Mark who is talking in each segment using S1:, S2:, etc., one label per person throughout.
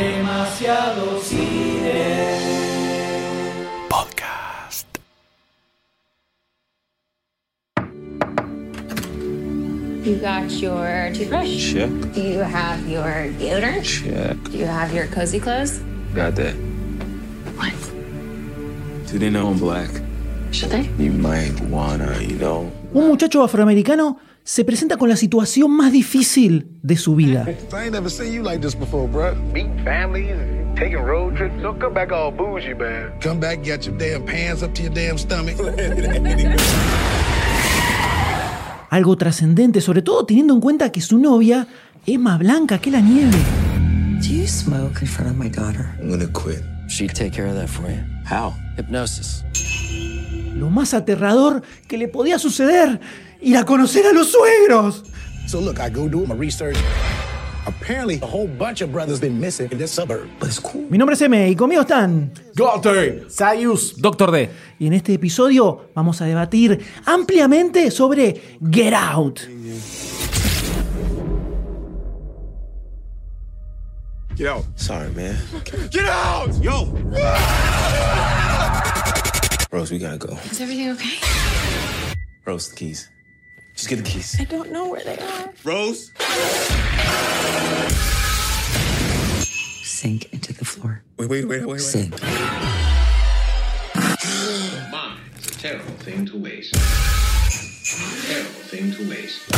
S1: Demasiado cine.
S2: Podcast.
S3: You got your toothbrush?
S2: Check.
S3: Do you have your deodorant?
S2: Check.
S3: Do you have your cozy clothes?
S2: Got that.
S3: What?
S2: Do they know I'm black?
S3: Should they?
S2: You might wanna, you know.
S4: Un muchacho afroamericano se presenta con la situación más difícil de su vida.
S5: I ain't never seen you like this before, bruh.
S6: meeting families and taking road trips. Don't come back all bougie, man.
S5: Come back, got your damn pants up to your damn stomach.
S4: Algo trascendente, sobre todo teniendo en cuenta que su novia es más blanca que la nieve.
S7: Do you smoke in front of my daughter?
S2: I'm gonna quit.
S8: She'd take care of that for you.
S2: How?
S8: Hypnosis.
S4: Lo más aterrador que le podía suceder, ir a conocer a los suegros.
S5: so look, I go do my research. Apparently, a whole bunch of brothers been missing in this suburb. But it's cool.
S4: Mi nombre es M y conmigo están.
S9: Gotter, Sayus, Doctor D.
S4: Y en este episodio vamos a debatir ampliamente sobre Get Out.
S5: Get out.
S2: Sorry, man.
S5: Get out! Yo!
S2: Rose, we gotta go.
S3: Is everything okay?
S2: Rose, the keys. Just get the keys.
S3: I don't know where they are.
S5: Rose?
S7: Sink into the floor.
S2: Wait, wait, wait, wait, wait.
S7: Sink.
S10: Mine is a terrible thing to waste. Terrible thing to waste.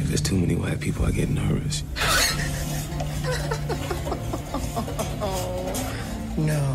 S2: If there's too many white people, I get nervous.
S7: No. No.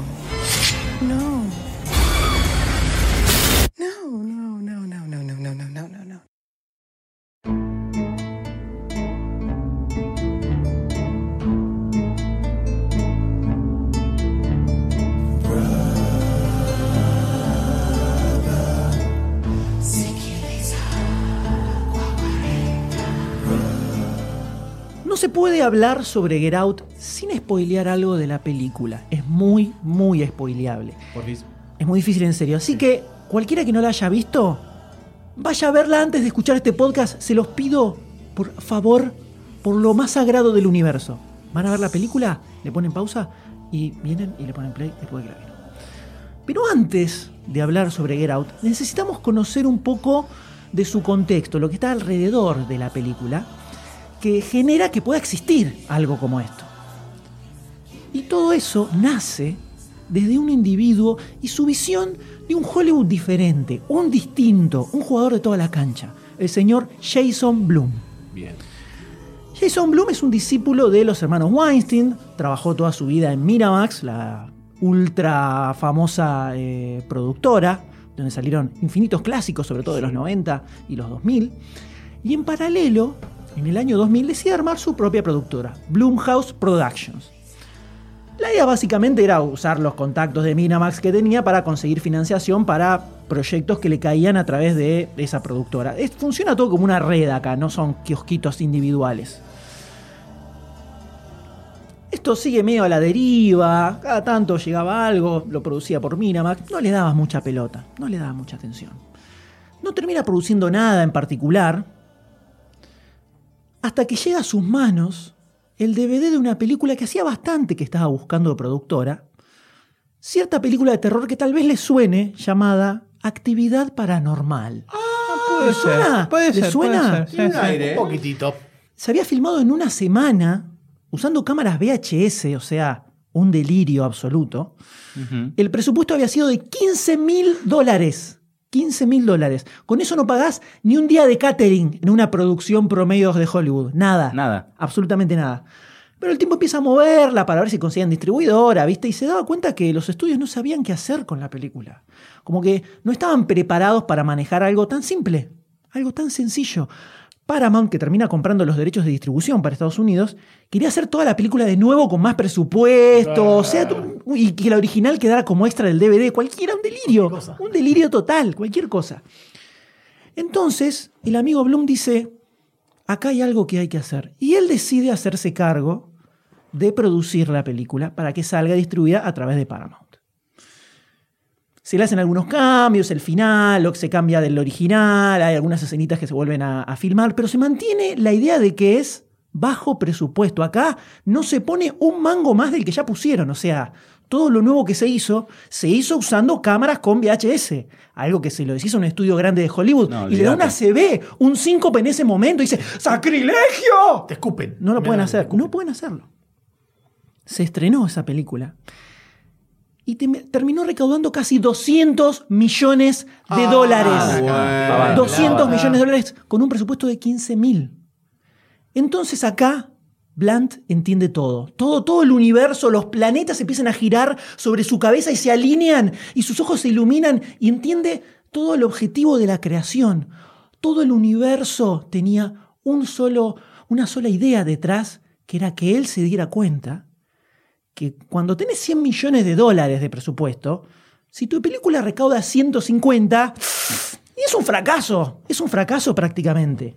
S4: Hablar sobre Get Out sin spoilear algo de la película. Es muy, muy spoileable. Es muy difícil en serio. Así que cualquiera que no la haya visto, vaya a verla antes de escuchar este podcast. Se los pido, por favor, por lo más sagrado del universo. Van a ver la película, le ponen pausa y vienen y le ponen play después de que la vieron. Pero antes de hablar sobre Get Out, necesitamos conocer un poco de su contexto, lo que está alrededor de la película, que genera que pueda existir algo como esto. Y todo eso nace desde un individuo y su visión de un Hollywood diferente, un distinto, un jugador de toda la cancha, el señor Jason Blum.
S9: Bien.
S4: Jason Blum es un discípulo de los hermanos Weinstein, trabajó toda su vida en Miramax, la ultra famosa eh, productora, donde salieron infinitos clásicos, sobre todo de los 90 y los 2000. Y en paralelo, en el año 2000 decide armar su propia productora, Blumhouse Productions. La idea básicamente era usar los contactos de Miramax que tenía para conseguir financiación para proyectos que le caían a través de esa productora. Funciona todo como una red acá, no son kiosquitos individuales. Esto sigue medio a la deriva, cada tanto llegaba algo, lo producía por Miramax, no le daba mucha pelota, no le daba mucha atención. No termina produciendo nada en particular, hasta que llega a sus manos el DVD de una película que hacía bastante que estaba buscando productora, cierta película de terror que tal vez le suene, llamada Actividad Paranormal.
S9: Puede
S4: ¿Le suena?
S9: Puede
S4: ¿Le
S9: ser,
S4: suena?
S9: puede ser. Sí, sí.
S5: Un poquitito.
S4: Se había filmado en una semana usando cámaras VHS, o sea, un delirio absoluto. El presupuesto había sido de 15 mil dólares. 15 mil dólares. Con eso no pagás ni un día de catering en una producción promedio de Hollywood. Nada.
S9: Nada.
S4: Absolutamente nada. Pero el tiempo empieza a moverla para ver si consiguen distribuidora, ¿viste? Y se daba cuenta que los estudios no sabían qué hacer con la película. Como que no estaban preparados para manejar algo tan simple, algo tan sencillo. Paramount, que termina comprando los derechos de distribución para Estados Unidos, quería hacer toda la película de nuevo con más presupuesto, o sea, y que la original quedara como extra del DVD, cualquiera, un delirio, un delirio total, cualquier cosa. Entonces, el amigo Bloom dice, acá hay algo que hay que hacer. Y él decide hacerse cargo de producir la película para que salga distribuida a través de Paramount. Se le hacen algunos cambios, el final, lo que se cambia del original, hay algunas escenitas que se vuelven a, a filmar, pero se mantiene la idea de que es bajo presupuesto. Acá no se pone un mango más del que ya pusieron, o sea, todo lo nuevo que se hizo, se hizo usando cámaras con VHS. Algo que se lo hizo un estudio grande de Hollywood.
S9: No,
S4: y le da una CB, un síncope en ese momento y dice, ¡Sacrilegio!
S9: Te escupen.
S4: No lo
S9: Mira,
S4: pueden hacer, no pueden hacerlo. Se estrenó esa película. Y te- terminó recaudando casi 200 millones de dólares.
S9: bueno.
S4: 200 millones de dólares con un presupuesto de 15 mil. Entonces acá Blunt entiende todo. Todo, todo el universo, los planetas empiezan a girar sobre su cabeza y se alinean y sus ojos se iluminan y entiende todo el objetivo de la creación. Todo el universo tenía un solo, una sola idea detrás, que era que él se diera cuenta que cuando tenés 100 millones de dólares de presupuesto, si tu película recauda 150, y es un fracaso, es un fracaso prácticamente.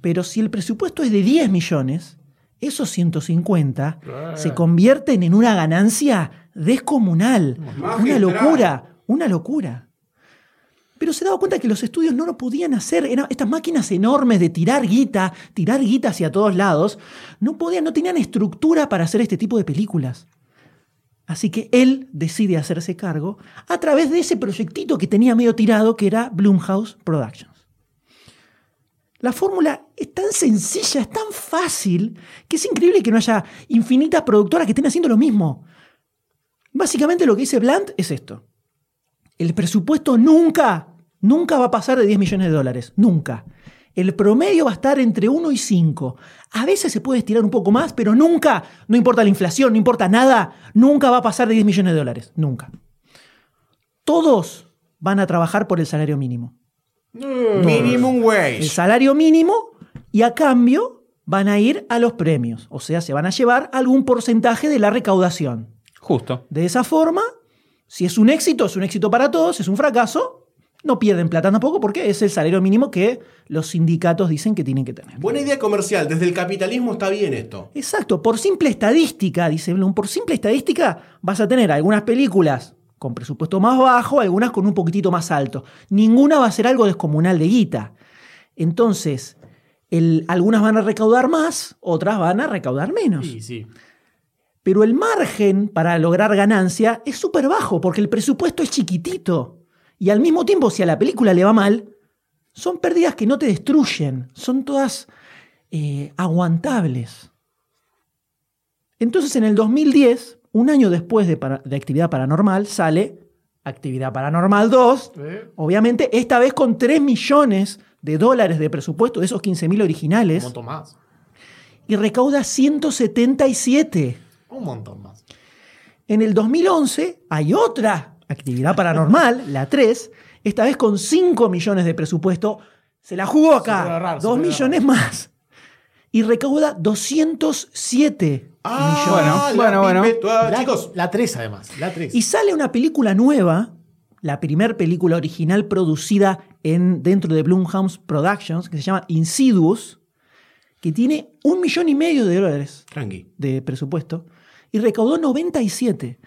S4: Pero si el presupuesto es de 10 millones, esos 150 se convierten en una ganancia descomunal. Una locura, una locura. Pero se daba cuenta que los estudios no lo podían hacer. Eran estas máquinas enormes de tirar guita, tirar guita hacia todos lados. No podían, no tenían estructura para hacer este tipo de películas. Así que él decide hacerse cargo a través de ese proyectito que tenía medio tirado, que era Blumhouse Productions. La fórmula es tan sencilla, es tan fácil, que es increíble que no haya infinitas productoras que estén haciendo lo mismo. Básicamente lo que dice Blunt es esto. El presupuesto nunca, nunca va a pasar de 10 millones de dólares. Nunca. El promedio va a estar entre 1 y 5. A veces se puede estirar un poco más, pero nunca, no importa la inflación, no importa nada, nunca va a pasar de 10 millones de dólares. Nunca. Todos van a trabajar por el salario mínimo.
S9: Minimum
S4: El
S9: wage.
S4: salario mínimo y a cambio van a ir a los premios. O sea, se van a llevar algún porcentaje de la recaudación.
S1: Justo.
S4: De esa forma, si es un éxito, es un éxito para todos, si es un fracaso, no pierden plata tampoco porque es el salario mínimo que los sindicatos dicen que tienen que tener.
S11: Buena idea comercial. Desde el capitalismo está bien esto.
S4: Exacto, por simple estadística, dice Blum, por simple estadística vas a tener algunas películas con presupuesto más bajo, algunas con un poquitito más alto. Ninguna va a ser algo descomunal de guita. Entonces, el- algunas van a recaudar más, otras van a recaudar menos.
S9: Sí, sí.
S4: Pero el margen para lograr ganancia es súper bajo porque el presupuesto es chiquitito. Y al mismo tiempo, si a la película le va mal, son pérdidas que no te destruyen, son todas eh, aguantables. Entonces en el 2010, un año después de, para- de Actividad Paranormal, sale Actividad Paranormal 2,
S9: ¿Eh?
S4: obviamente esta vez con 3 millones de dólares de presupuesto de esos 15 mil
S9: Un
S4: originales
S9: montón más.
S4: y recauda 177.
S9: Un montón más.
S4: En el 2011 hay otra actividad paranormal, la 3, esta vez con 5 millones de presupuesto. Se la jugó acá,
S9: Súper raro,
S4: 2
S9: súper
S4: millones más. Y recauda 207
S11: Ah,
S1: Bueno,
S11: la
S1: bueno, bueno.
S9: La,
S11: Chicos,
S9: la 3 además. La 3.
S4: Y sale una película nueva, la primera película original producida en, dentro de Blumhouse Productions, que se llama Insidious, que tiene un millón y medio de dólares
S11: tranqui.
S4: de presupuesto y recaudó 97.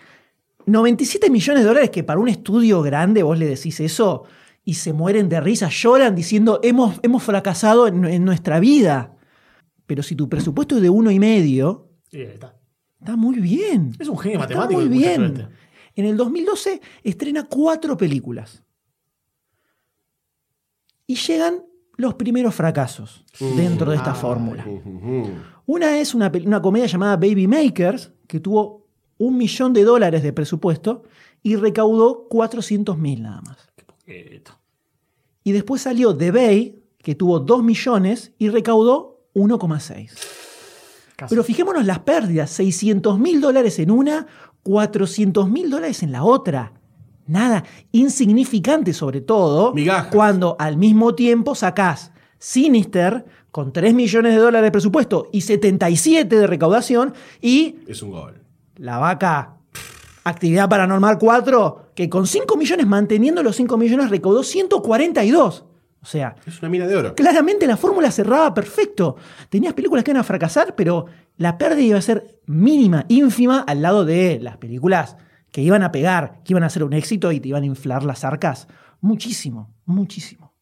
S4: 97 millones de dólares que para un estudio grande vos le decís eso y se mueren de risa, lloran diciendo hemos, hemos fracasado en, en nuestra vida. Pero si tu presupuesto es de uno y medio,
S9: Sí, está.
S4: está muy bien.
S9: Es un genio
S4: Está
S9: matemático.
S4: muy bien.
S9: suerte.
S4: En el 2012 estrena cuatro películas. Y llegan los primeros fracasos dentro de esta fórmula. Una es una, una comedia llamada Baby Makers, que tuvo un millón de dólares de presupuesto y recaudó 400 mil nada más.
S9: Poquito.
S4: Y después salió The Bay, que tuvo 2 millones y recaudó 1,6.
S9: Casi.
S4: Pero fijémonos las pérdidas, 600 mil dólares en una, 400 mil dólares en la otra. Nada, insignificante sobre todo,
S11: Migajas.
S4: cuando al mismo tiempo sacás Sinister con 3 millones de dólares de presupuesto y 77 de recaudación y
S11: Es un gol.
S4: La vaca Actividad Paranormal 4, que con 5 millones, manteniendo los 5 millones, recaudó 142. O sea,
S11: Es una mina de oro.
S4: claramente la fórmula cerraba perfecto. Tenías películas que iban a fracasar, pero la pérdida iba a ser mínima, ínfima, al lado de las películas que iban a pegar, que iban a ser un éxito y te iban a inflar las arcas. Muchísimo, muchísimo.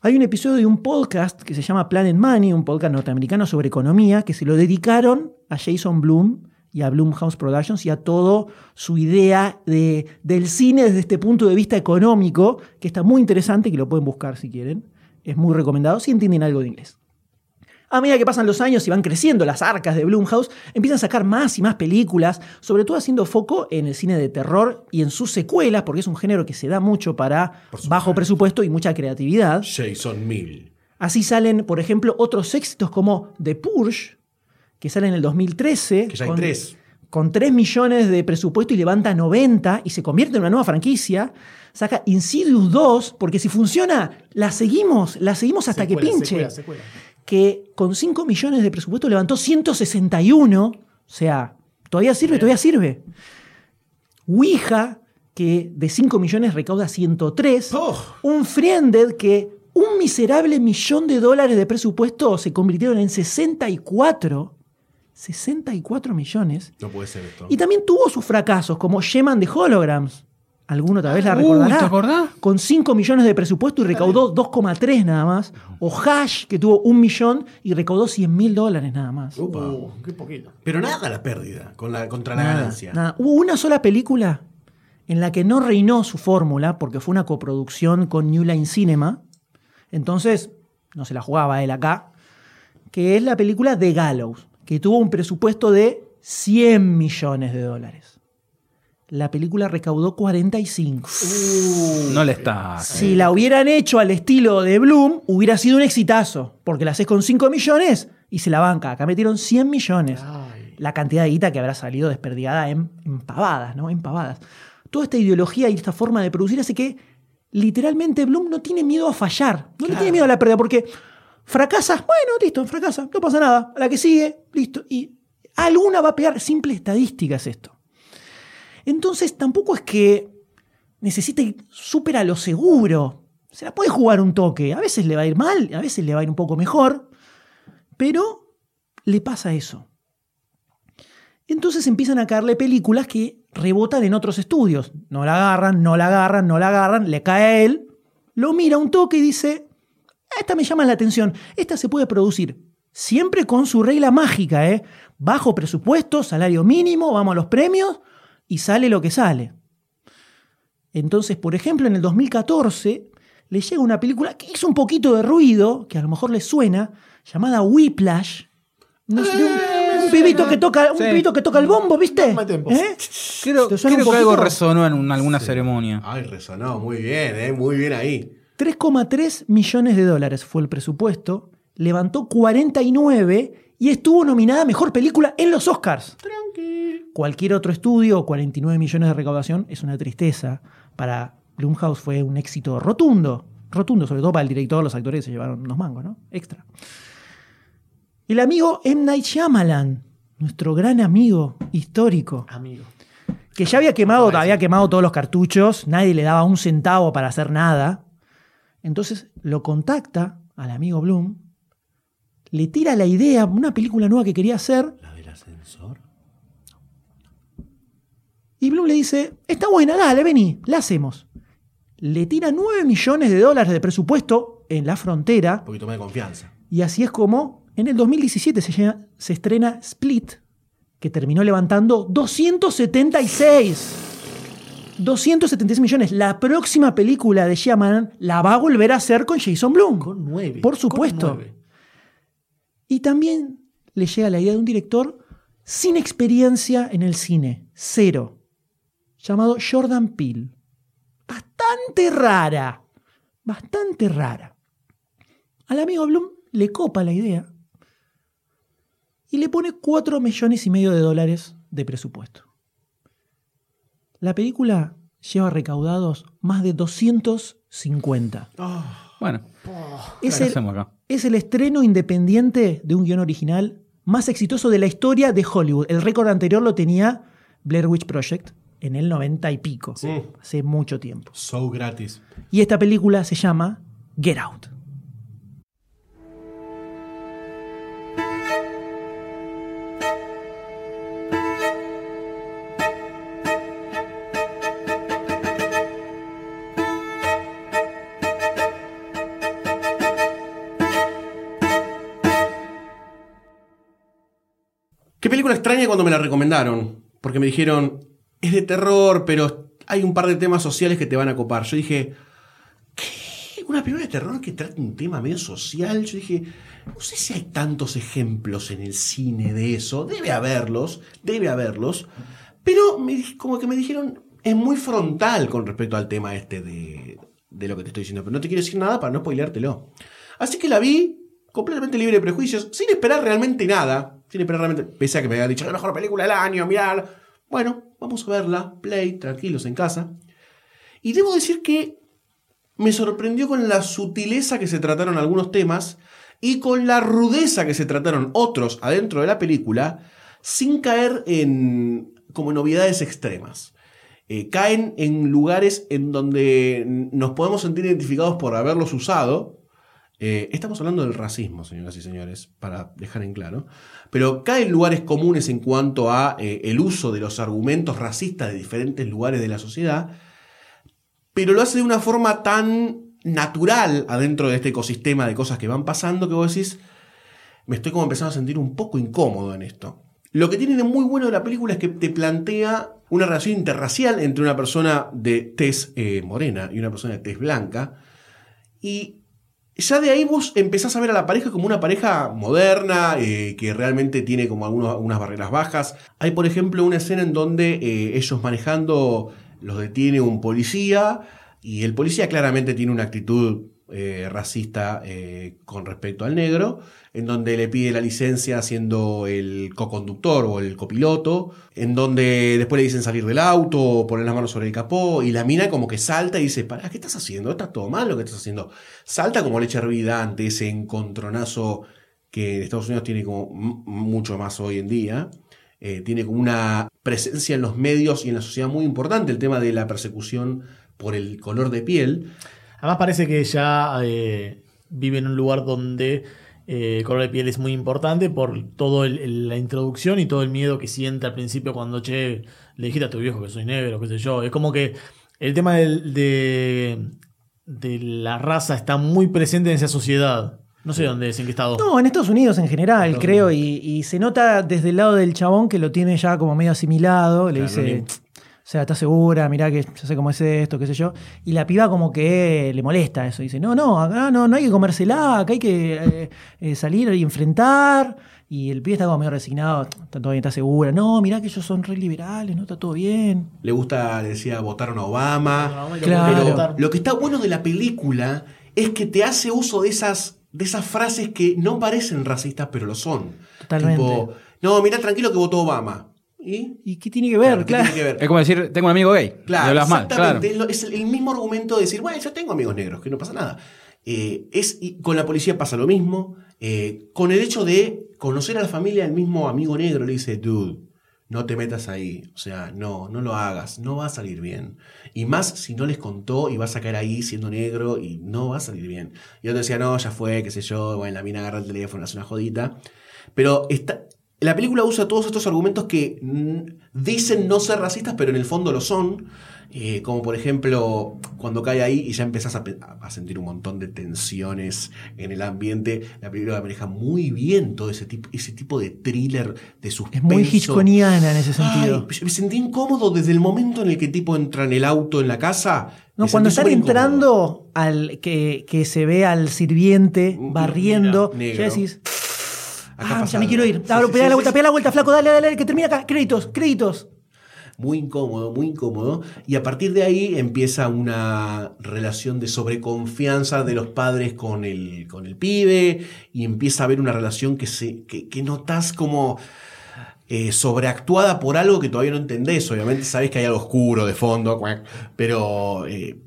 S4: Hay un episodio de un podcast que se llama Planet Money, un podcast norteamericano sobre economía, que se lo dedicaron a Jason Bloom y a Blumhouse Productions y a todo su idea de, del cine desde este punto de vista económico, que está muy interesante, que lo pueden buscar si quieren. Es muy recomendado si entienden algo de inglés. A medida que pasan los años y van creciendo las arcas de Blumhouse, empiezan a sacar más y más películas, sobre todo haciendo foco en el cine de terror y en sus secuelas, porque es un género que se da mucho para bajo presupuesto y mucha creatividad.
S11: Jason Mill.
S4: Así salen, por ejemplo, otros éxitos como The Purge, que sale en el 2013.
S11: Que ya hay
S4: con,
S11: tres.
S4: Con 3 millones de presupuesto y levanta 90 y se convierte en una nueva franquicia. Saca Insidious 2, porque si funciona, la seguimos, la seguimos hasta
S9: Secuela,
S4: que pinche.
S9: secuela, secuela.
S4: Que con 5 millones de presupuesto levantó 161. O sea, todavía sirve, todavía sirve. Ouija, que de 5 millones recauda 103.
S11: Oh.
S4: Un Friended que un miserable millón de dólares de presupuesto se convirtieron en 64. 64 millones.
S11: No puede ser esto.
S4: Y también tuvo sus fracasos, como Sheman de Holograms. Alguno tal vez la
S1: Uy,
S4: recordará.
S1: ¿te acordás?
S4: Con 5 millones de presupuesto y recaudó 2,3 nada más. O Hash, que tuvo un millón y recaudó 100 mil dólares nada más.
S11: Upa.
S9: Uh, qué poquito.
S11: Pero nada la pérdida con la, contra la ganancia.
S4: nada. Hubo una sola película en la que no reinó su fórmula, porque fue una coproducción con New Line Cinema. Entonces, no se la jugaba él acá. Que es la película The Gallows, que tuvo un presupuesto de 100 millones de dólares. La película recaudó 45.
S1: No le está.
S4: Si la hubieran hecho al estilo de Bloom, hubiera sido un exitazo, porque la haces con 5 millones y se la banca. Acá metieron 100 millones.
S9: Ay.
S4: La cantidad de guita que habrá salido desperdigada en, en pavadas, ¿no? En pavadas. Toda esta ideología y esta forma de producir hace que literalmente Bloom no tiene miedo a fallar. No le tiene miedo a la pérdida, porque fracasas, bueno, listo, fracasa, no pasa nada. A la que sigue, listo. Y alguna va a pegar. Simple estadística es esto. Entonces tampoco es que necesite súper a lo seguro. Se la puede jugar un toque. A veces le va a ir mal, a veces le va a ir un poco mejor. Pero le pasa eso. Entonces empiezan a caerle películas que rebotan en otros estudios. No la agarran, no la agarran, no la agarran, le cae a él, lo mira un toque y dice, esta me llama la atención, esta se puede producir. Siempre con su regla mágica, ¿eh? Bajo presupuesto, salario mínimo, vamos a los premios y sale lo que sale. Entonces, por ejemplo, en el 2014 le llega una película que hizo un poquito de ruido, que a lo mejor le suena, llamada Whiplash. No sé, de un, un pibito que toca, un
S1: Sí.
S4: pibito que toca el bombo, ¿viste? ¿Eh?
S1: Creo,
S4: ¿Te suena
S1: creo
S4: un
S1: que algo resonó en un- alguna ceremonia.
S11: Ay, resonó. Muy bien, ¿eh? Muy bien ahí.
S4: 3,3 millones de dólares fue el presupuesto, levantó 49 y estuvo nominada a Mejor Película en los Oscars. Cualquier otro estudio, 49 millones de recaudación, es una tristeza. Para Blumhouse fue un éxito rotundo. Rotundo, sobre todo para el director, los actores se llevaron unos mangos, ¿no? Extra. El amigo M. Night Shyamalan, nuestro gran amigo histórico,
S9: Amigo.
S4: que ya había quemado, había quemado todos los cartuchos, nadie le daba un centavo para hacer nada. Entonces lo contacta al amigo Bloom, le tira la idea, una película nueva que quería hacer,
S11: ¿La del ascensor?
S4: y Bloom le dice, está buena, dale, vení, la hacemos. Le tira 9 millones de dólares de presupuesto en la frontera,
S11: Un poquito más de confianza.
S4: y así es como en el 2017 se, se estrena Split, que terminó levantando 276. 276 millones. La próxima película de Shyamalan la va a volver a hacer con Jason Blum.
S9: Con nueve.
S4: Por
S9: Con
S4: supuesto.
S9: nueve.
S4: Y también le llega la idea de un director sin experiencia en el cine, cero, llamado Jordan Peele. Bastante rara, bastante rara. Al amigo Bloom le copa la idea y le pone 4 millones y medio de dólares de presupuesto. La película lleva recaudados más de 250.
S1: Bueno,
S4: Es
S1: ¿qué
S4: el,
S1: acá?
S4: es el estreno independiente de un guion original más exitoso de la historia de Hollywood. El récord anterior lo tenía Blair Witch Project en el 90 y pico, hace mucho tiempo.
S11: So gratis.
S4: Y esta película se llama Get Out.
S11: Cuando me la recomendaron, porque me dijeron, es de terror, pero hay un par de temas sociales que te van a copar. Yo dije, ¿qué? ¿Una película de terror que trata un tema medio social? Yo dije, no sé si hay tantos ejemplos en el cine de eso. Debe haberlos, debe haberlos. Pero como que me dijeron, es muy frontal con respecto al tema este de, de lo que te estoy diciendo. Pero no te quiero decir nada para no spoileártelo. Así que la vi completamente libre de prejuicios, sin esperar realmente nada. Sin esperar realmente, pese a que me había dicho, la mejor película del año, mirar. Bueno, vamos a verla, play, tranquilos en casa. Y debo decir que me sorprendió con la sutileza que se trataron algunos temas y con la rudeza que se trataron otros adentro de la película, sin caer en como novedades extremas. Eh, caen en lugares en donde nos podemos sentir identificados por haberlos usado. Eh, estamos hablando del racismo, señoras y señores, para dejar en claro. Pero caen en lugares comunes en cuanto a eh, el uso de los argumentos racistas de diferentes lugares de la sociedad pero lo hace de una forma tan natural adentro de este ecosistema de cosas que van pasando que vos decís, me estoy como empezando a sentir un poco incómodo en esto. Lo que tiene de muy bueno de la película es que te plantea una relación interracial entre una persona de tez eh, morena y una persona de tez blanca. Y ya de ahí vos empezás a ver a la pareja como una pareja moderna, eh, que realmente tiene como algunos- algunas barreras bajas. Hay, por ejemplo, una escena en donde eh, ellos manejando los detiene un policía y el policía claramente tiene una actitud eh, racista eh, con respecto al negro, en donde le pide la licencia siendo el coconductor o el copiloto, en donde después le dicen salir del auto, poner las manos sobre el capó, y la mina como que salta y dice, pará, ¿qué estás haciendo? ¿Está todo mal lo que estás haciendo? Salta como leche hervida ante ese encontronazo que Estados Unidos tiene como mucho más hoy en día. Eh, tiene como una presencia en los medios y en la sociedad muy importante el tema de la persecución por el color de piel.
S9: Además parece que ella eh, vive en un lugar donde eh, el color de piel es muy importante por toda la introducción y todo el miedo que siente al principio cuando, che, le dijiste a tu viejo que soy negro, qué sé yo. Es como que el tema del- de, de la raza está muy presente en esa sociedad. No sé dónde es, en qué estado.
S4: No, en Estados Unidos en general,
S9: Estados
S4: creo, y, y se nota desde el lado del chabón que lo tiene ya como medio asimilado. Le
S11: Claro,
S4: dice, sea, ¿estás segura? Mirá que yo sé cómo es esto, qué sé yo. Y la piba como que le molesta eso. Dice, no, no, acá no, no hay que comérsela, acá hay que eh, eh, salir y enfrentar. Y el pibe está como medio resignado, está todo bien, está segura. No, mirá que ellos son re liberales, no está todo bien.
S11: Le gusta, le decía, votaron a Obama.
S4: Claro.
S11: Pero lo que está bueno de la película es que te hace uso de esas, de esas frases que no parecen racistas, pero lo son.
S4: Totalmente.
S11: Tipo, no, mirá tranquilo que votó Obama. ¿Y?
S4: ¿Y qué tiene que ver?
S11: ¿qué
S4: Claro.
S11: tiene que ver?
S1: Es como decir, tengo un amigo gay.
S11: Claro,
S1: hablas mal, claro.
S11: exactamente. Es lo- Es el, el mismo argumento de decir, bueno, yo tengo amigos negros, que no pasa nada. Eh, es, y con la policía pasa lo mismo. Eh, con el hecho de conocer a la familia del mismo amigo negro, le dice, dude, no te metas ahí. O sea, no, no lo hagas. No va a salir bien. Y más si no les contó y vas a caer ahí siendo negro y no va a salir bien. Y otro decía, no, ya fue, qué sé yo. Bueno, la mina agarra el teléfono, hace una jodita. Pero está, la película usa todos estos argumentos que mm, dicen no ser racistas, pero en el fondo lo son. Eh, como por ejemplo, cuando cae ahí y ya empezás a, sentir un montón de tensiones en el ambiente. La película maneja muy bien todo ese tipo, ese tipo de thriller, de suspenso.
S4: Es muy hitchconiana en ese sentido.
S11: Ay, me sentí incómodo desde el momento en el que tipo entra en el auto en la casa.
S4: No, cuando están entrando al que, que se ve al sirviente barriendo,
S11: mira, negro.
S4: ya decís,
S11: Acá
S4: ah, ya me quiero ir.
S11: Sí, sí,
S4: pegá
S11: sí,
S4: la vuelta,
S11: sí.
S4: pegá la vuelta, flaco, dale, dale, dale, que termina acá. Créditos, créditos.
S11: Muy incómodo, muy incómodo. Y a partir de ahí empieza una relación de sobreconfianza de los padres con el, con el pibe. Y empieza a haber una relación que, se, que, que notas como eh, sobreactuada por algo que todavía no entendés. Obviamente sabés que hay algo oscuro de fondo, pero eh,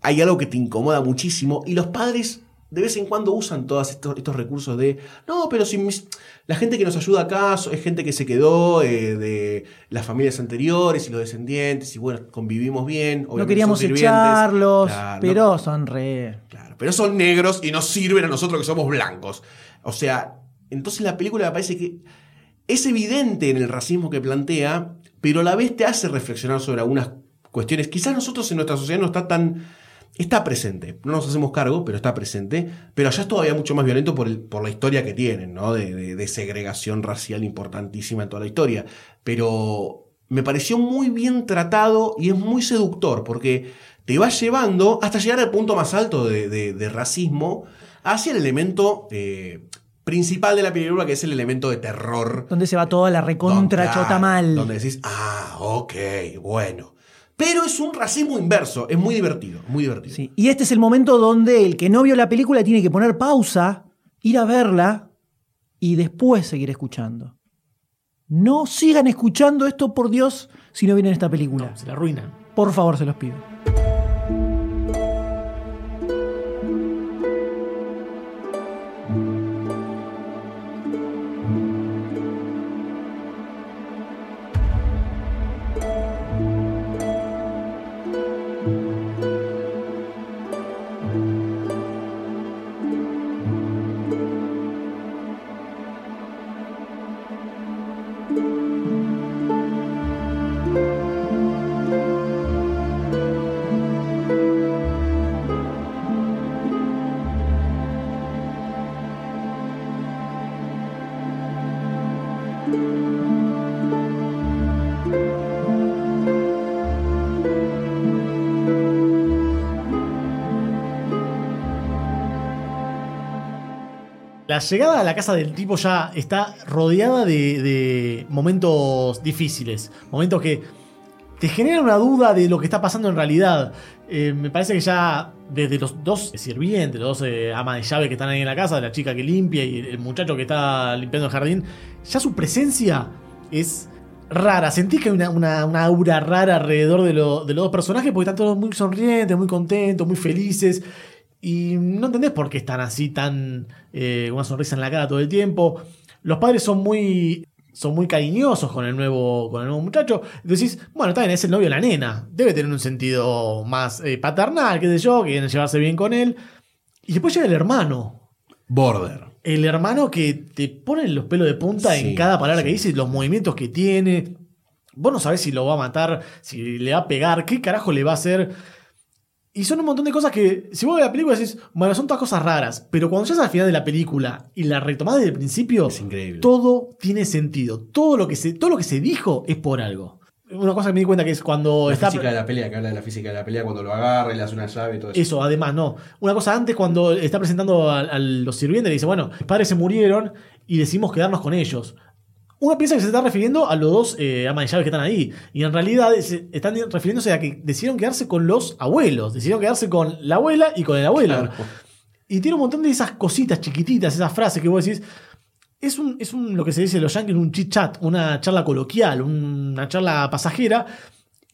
S11: hay algo que te incomoda muchísimo. Y los padres de vez en cuando usan todos estos, estos recursos de, no, pero si mis- la gente que nos ayuda acá es gente que se quedó eh, de las familias anteriores y los descendientes, y bueno, convivimos bien.
S4: No queríamos echarlos,
S11: Claro,
S4: pero son re.
S11: Claro, pero son negros y nos sirven a nosotros que somos blancos. O sea, entonces la película me parece que es evidente en el racismo que plantea, pero a la vez te hace reflexionar sobre algunas cuestiones. Quizás nosotros en nuestra sociedad no está tan está presente. No nos hacemos cargo, pero está presente. Pero allá es todavía mucho más violento por, el- por la historia que tienen, ¿no? De, de- de segregación racial importantísima en toda la historia. Pero me pareció muy bien tratado y es muy seductor porque te va llevando hasta llegar al punto más alto de, de- racismo hacia el elemento eh, principal de la película, que es el elemento de terror.
S4: Donde se va toda la recontra
S11: Claro,
S4: chota mal.
S11: Donde decís, ah, ok, bueno. Pero es un racismo inverso, es muy divertido, muy divertido.
S4: Sí. Y este es el momento donde el que no vio la película tiene que poner pausa, ir a verla y después seguir escuchando. No sigan escuchando esto, por Dios, si no vienen esta película.
S9: Se la arruinan.
S4: Por favor, se los pido.
S9: La llegada a la casa del tipo ya está rodeada de, momentos difíciles, momentos que te generan una duda de lo que está pasando en realidad. Eh, me parece que ya desde los dos sirvientes, los dos eh, amas de llave que están ahí en la casa, la chica que limpia y el muchacho que está limpiando el jardín, ya su presencia es rara. Sentís que hay una, aura rara alrededor de, de los dos personajes porque están todos muy sonrientes, muy contentos, muy felices. Y no entendés por qué están así tan eh, una sonrisa en la cara todo el tiempo. Los padres son muy son muy cariñosos con el nuevo con el nuevo muchacho. Decís, bueno, está bien, es el novio de la nena. Debe tener un sentido más eh, paternal, qué sé yo, que quieren llevarse bien con él. Y después llega el hermano.
S11: Border.
S9: El hermano que te pone los pelos de punta
S11: Sí,
S9: en cada palabra que dice, los movimientos que tiene. Vos no sabés si lo va a matar, si le va a pegar, qué carajo le va a hacer. Y son un montón de cosas que, si vos ves la película, decís, bueno, son todas cosas raras. Pero cuando llegas al final de la película y la retomás desde el principio, todo tiene sentido. Todo lo, que se, todo lo que se dijo es por algo. Una cosa que me di cuenta que es cuando
S11: La
S9: está.
S11: física de la pelea, que habla de la física de la pelea cuando lo agarra y le hace una llave y todo eso.
S9: Eso, además, no. Una cosa antes, cuando está presentando a, a los sirvientes, le dice, bueno, mis padres se murieron y decidimos quedarnos con ellos. Uno piensa que se está refiriendo a los dos eh, amas de llaves que están ahí. Y en realidad están refiriéndose a que decidieron quedarse con los abuelos. Decidieron quedarse con la abuela y con el abuelo. Y tiene un montón de esas cositas chiquititas, esas frases que vos decís. Es un, es un lo que se dice en los yankees, un chit chat, una charla coloquial, una charla pasajera.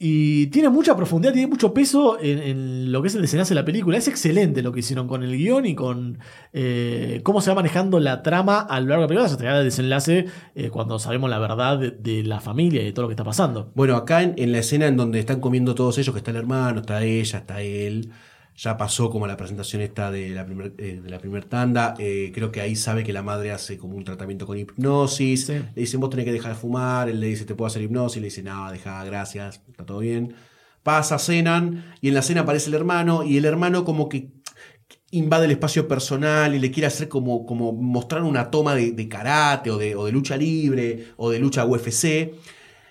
S9: Y tiene mucha profundidad, tiene mucho peso en, lo que es el desenlace de la película. Es excelente lo que hicieron con el guion y con eh, cómo se va manejando la trama a lo largo de la película hasta llegar al desenlace eh, cuando sabemos la verdad de, de la familia y de todo lo que está pasando.
S11: Bueno, acá en, en la escena en donde están comiendo todos ellos, que está el hermano, está ella, está él, ya pasó como la presentación esta de la primer, eh, primer tanda, eh, creo que ahí sabe que la madre hace como un tratamiento con hipnosis, le dicen vos tenés que dejar de fumar, él le dice te puedo hacer hipnosis, le dice no, deja, gracias, está todo bien. Pasa, cenan, y en la cena aparece el hermano, y el hermano como que invade el espacio personal y le quiere hacer como, como mostrar una toma de, de karate o de, o de lucha libre o de lucha UFC.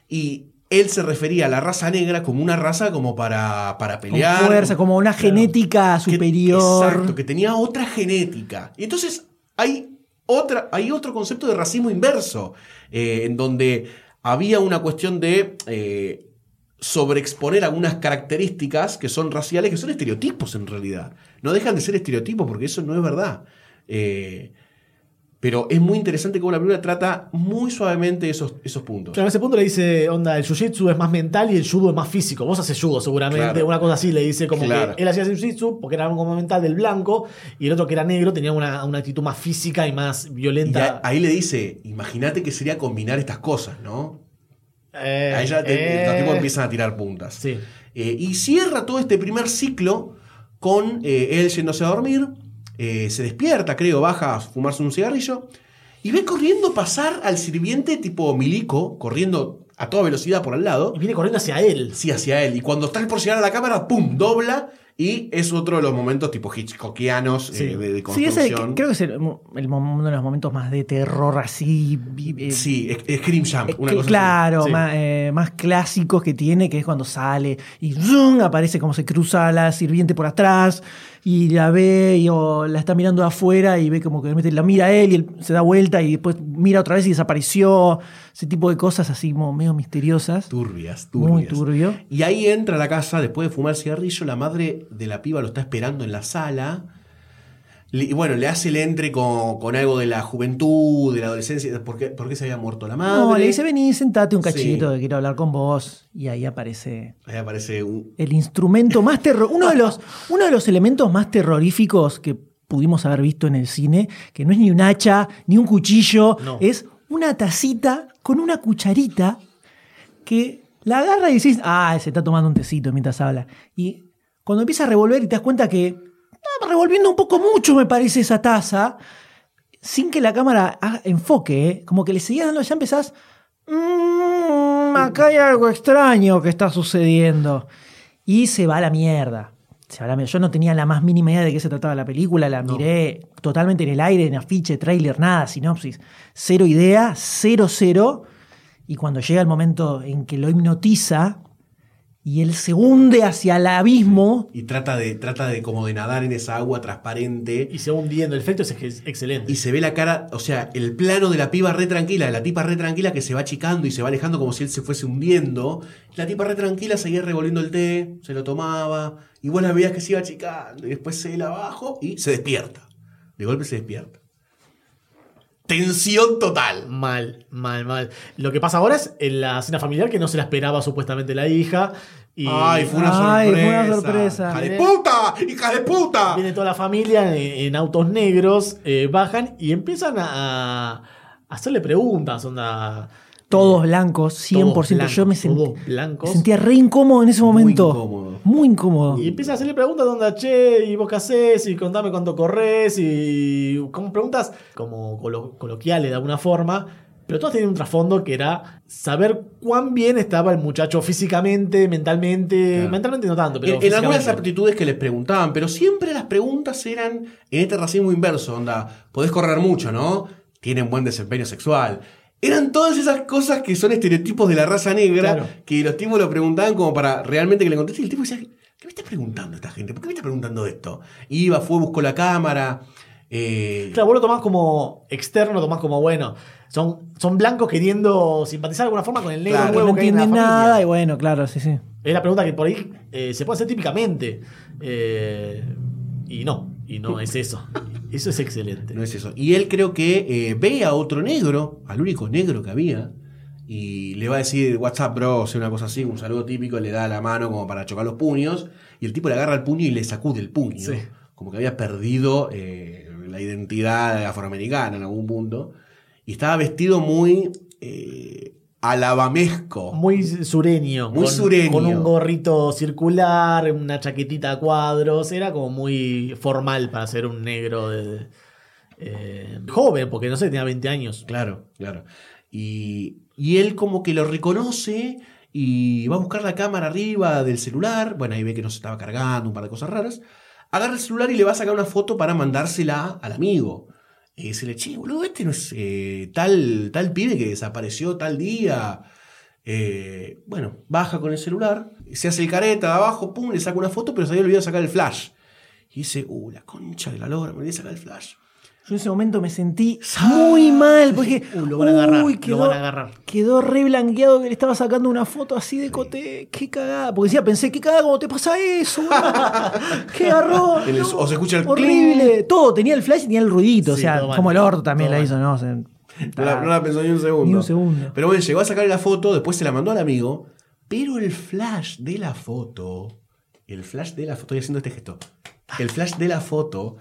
S11: Y él se refería a la raza negra como una raza como para, para
S4: Con
S11: pelear.
S4: fuerza, como una genética superior.
S11: Exacto, que tenía otra genética. Y entonces hay, otra, hay otro concepto de racismo inverso, eh, en donde había una cuestión de eh, sobreexponer algunas características que son raciales, que son estereotipos en realidad. No dejan de ser estereotipos porque eso no es verdad. Eh, pero es muy interesante cómo la película trata muy suavemente esos, esos puntos.
S9: Claro, en ese punto le dice, onda, el jiu-jitsu es más mental y el judo es más físico. Vos haces judo seguramente,
S11: Claro.
S9: una cosa así le dice como
S11: Claro.
S9: que él hacía jiu-jitsu porque era algo mental del blanco y el otro que era negro tenía una, una actitud más física y más violenta.
S11: a- ahí le dice, imagínate que sería combinar estas cosas, ¿no?
S9: Eh,
S11: Ahí ya te-
S9: eh.
S11: los tipos empiezan a tirar puntas.
S9: Sí.
S11: Eh, y cierra todo este primer ciclo con eh, él yéndose a dormir. Eh, se despierta, creo, baja a fumarse un cigarrillo. Y ve corriendo pasar al sirviente tipo milico, corriendo a toda velocidad por al lado.
S9: Y viene corriendo hacia él.
S11: Sí, hacia él. Y cuando está por llegar a la cámara, ¡pum! dobla Y es otro de los momentos tipo Hitchcockianos
S4: Sí.
S11: eh, de, de
S4: Sí, ese
S11: construcción.
S4: creo que es el, el uno de los momentos más de terror así. eh,
S11: Sí, Scream Jump. una
S4: que-
S11: cosa
S4: claro,
S11: así. Sí.
S4: más, eh, más clásicos que tiene, que es cuando sale y aparece como se cruza la sirviente por atrás y la ve y o la está mirando de afuera y ve como que la mira a él y él se da vuelta y después mira otra vez y desapareció. Ese tipo de cosas así como medio misteriosas.
S11: Turbias, turbias.
S4: Muy turbio.
S11: Y ahí entra a la casa, después de fumar cigarrillo, la madre de la piba lo está esperando en la sala. Y bueno, le hace el entre con, con algo de la juventud, de la adolescencia. ¿Por qué, por qué se había muerto la madre?
S4: No, le dice, vení, sentate un
S11: Sí.
S4: cachito, que quiero hablar con vos. Y ahí aparece
S11: Ahí aparece un.
S4: el instrumento más terror. Uno de los, uno de los elementos más terroríficos que pudimos haber visto en el cine, que no es ni un hacha, ni un cuchillo,
S9: No.
S4: es una tacita con una cucharita que la agarra y decís, ah, se está tomando un tecito mientras habla. Y cuando empieza a revolver y te das cuenta que está revolviendo un poco mucho, me parece, esa taza, sin que la cámara enfoque, ¿eh? como que le seguías dando, ya empezás, "Mm, acá hay algo extraño que está sucediendo. Y se va a la mierda. Yo no tenía la más mínima idea de qué se trataba la película, la miré totalmente en el aire, en afiche, tráiler, nada, sinopsis. Cero idea, cero, cero. Y cuando llega el momento en que lo hipnotiza y él se hunde hacia el abismo,
S11: Y trata de, trata de como de nadar en esa agua transparente.
S9: Y se va hundiendo. El efecto es, es excelente.
S11: Y se ve la cara, o sea, el plano de la piba re tranquila, de la tipa re tranquila que se va achicando y se va alejando como si él se fuese hundiendo. La tipa re tranquila seguía revolviendo el té, se lo tomaba, y vos la veías que se iba achicando, y después se la abajo y se despierta. De golpe se despierta. Tensión total.
S9: Mal, mal, mal. Lo que pasa ahora es en la cena familiar que no se la esperaba supuestamente la hija. Y
S11: Ay, fue una
S4: Ay,
S11: sorpresa.
S4: fue una sorpresa.
S11: ¡Hija de puta! ¡Hija de puta!
S9: Viene toda la familia en, en autos negros, eh, bajan y empiezan a, a hacerle preguntas. Onda,
S4: todos blancos, 100%.
S9: blancos,
S4: Yo me, sent-
S9: todos blancos.
S4: me sentía re incómodo en ese
S11: Muy
S4: momento.
S11: incómodo.
S4: Muy incómodo.
S9: Y empieza a hacerle preguntas donde, che, ¿y vos qué hacés? Y contame cuánto corres. Y como preguntas como colo- coloquiales de alguna forma. Pero todas tenían un trasfondo que era saber cuán bien estaba el muchacho físicamente, mentalmente.
S11: Claro.
S9: Mentalmente no tanto, pero.
S11: En, en algunas aptitudes que les preguntaban, pero siempre las preguntas eran en este racismo inverso, onda, podés correr mucho, ¿no? Tienen buen desempeño sexual. Eran todas esas cosas que son estereotipos de la raza negra,
S9: Claro.
S11: que los tipos lo preguntaban como para realmente que le conteste. Y el tipo decía, ¿qué me está preguntando esta gente? ¿Por qué me está preguntando esto? Iba, fue, buscó la cámara. eh,
S9: Claro, vos lo tomás como externo, lo tomás como bueno. Son, son blancos queriendo simpatizar de alguna forma con el negro
S11: Claro,
S4: no
S9: que en
S4: entienden
S9: familia.
S4: nada y bueno, claro, sí, sí.
S9: Es la pregunta que por ahí eh, se puede hacer típicamente. Eh, y no, y no es eso. Eso es excelente.
S11: No es eso. Y él creo que eh, ve a otro negro, al único negro que había, y le va a decir, WhatsApp, bro, o sea, una cosa así, un saludo típico, le da la mano como para chocar los puños, y el tipo le agarra el puño y le sacude el puño.
S9: Sí.
S11: Como que había perdido eh, la identidad afroamericana en algún punto. Y estaba vestido muy eh, alabamesco.
S9: Muy sureño.
S11: Muy
S9: con,
S11: sureño.
S9: Con un gorrito circular, una chaquetita a cuadros. Era como muy formal para ser un negro de, eh, joven, porque no sé, tenía 20 años.
S11: Claro, claro. Y, y él como que lo reconoce y va a buscar la cámara arriba del celular. Bueno, ahí ve que no se estaba cargando, un par de cosas raras. Agarra el celular y le va a sacar una foto para mandársela al amigo. Y dice, che, boludo, este no es eh, tal, tal pibe que desapareció tal día. Eh, bueno, baja con el celular, se hace el careta de abajo, pum, le saca una foto, pero se había olvidado sacar el flash. Y dice, uh, la concha de la lora, me olvidé sacar el flash.
S4: Yo en ese momento me sentí muy mal porque
S9: Uh, lo van a agarrar,
S4: uy,
S9: lo
S4: quedó,
S9: van a agarrar.
S4: quedó re blanqueado que le estaba sacando una foto así de cote. Qué cagada. Porque decía, pensé, qué cagada, ¿cómo te pasa eso? qué garrón.
S11: El- o se escucha el
S4: Horrible. Todo, tenía el flash y tenía el ruidito. o sea,
S9: mal.
S4: como el orto también
S9: Todo
S4: la
S9: mal.
S4: hizo, ¿no? O sea,
S11: No la, no la pensó ni un segundo.
S4: Ni un segundo.
S11: Pero bueno, llegó a sacar la foto, después se la mandó al amigo, pero el flash de la foto, el flash de la foto, estoy haciendo este gesto, el flash de la foto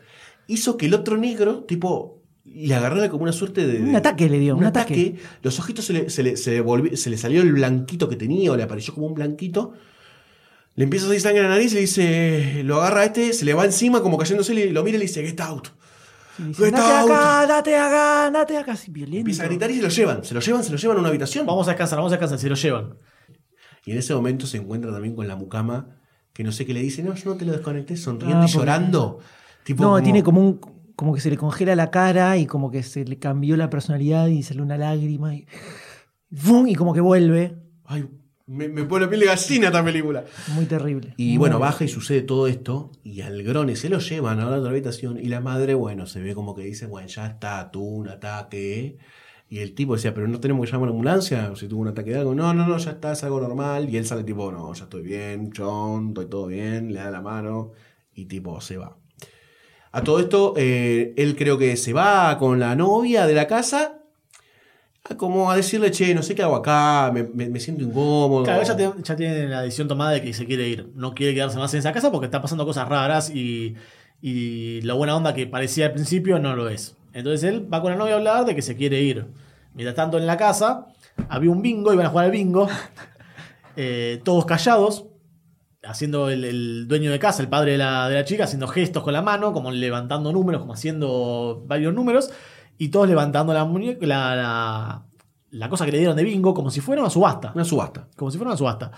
S11: hizo que el otro negro, tipo, le agarrara como una suerte de...
S4: Un ataque le dio, un ataque.
S11: Los ojitos se le, se le- se volvi- se le salió el blanquito que tenía, o le apareció como un blanquito. Le empieza a salir sangre en la nariz, le dice, lo agarra a este, se le va encima como cayéndose, le- lo mira y le dice, get out.
S4: y dice,
S11: Get
S4: date
S11: out".
S4: acá, date acá, date acá. Violento.
S11: Empieza a gritar y se lo llevan, se lo llevan, se lo llevan a una habitación.
S9: Vamos a descansar, vamos a descansar, se lo llevan.
S11: Y en ese momento se encuentra también con la mucama que no sé qué le dice, no, yo no te lo desconecté, sonriendo
S4: Ah,
S11: y
S4: porque-
S11: llorando. Tipo,
S4: no,
S11: como-
S4: tiene como un. como que se le congela la cara y como que se le cambió la personalidad y sale una lágrima y. ¡Fum! y como que vuelve.
S11: Ay, me, me pone la piel de gallina esta película.
S4: Muy terrible.
S11: Y
S4: Muy
S11: bueno,
S4: bueno.
S11: baja y sucede todo esto. Y al grone se lo llevan a la otra habitación. Y la madre, bueno, se ve como que dice, bueno, ya está, tuvo un ataque. Y el tipo decía, pero no tenemos que llamar a la ambulancia. O si tuvo un ataque de algo. No, no, no, ya está, es algo normal. Y él sale tipo, no, ya estoy bien, chon, estoy todo bien. Le da la mano. Y tipo, se va. A todo esto, eh, él creo que se va con la novia de la casa. a Como a decirle, che, no sé qué hago acá, me, siento incómodo.
S9: Claro, ya, tiene la decisión tomada de que se quiere ir. No quiere quedarse más en esa casa porque está pasando cosas raras y, y la buena onda que parecía al principio no lo es. Entonces él va con la novia a hablar de que se quiere ir. Mientras tanto, en la casa había un bingo, iban a jugar al bingo. eh, todos callados, haciendo el, el dueño de casa, el padre de la, de la chica, haciendo gestos con la mano, como levantando números, como haciendo varios números, y todos levantando la, muñeca, la, la, la cosa que le dieron de bingo como si fuera una subasta.
S11: Una subasta.
S9: Como si fuera una subasta.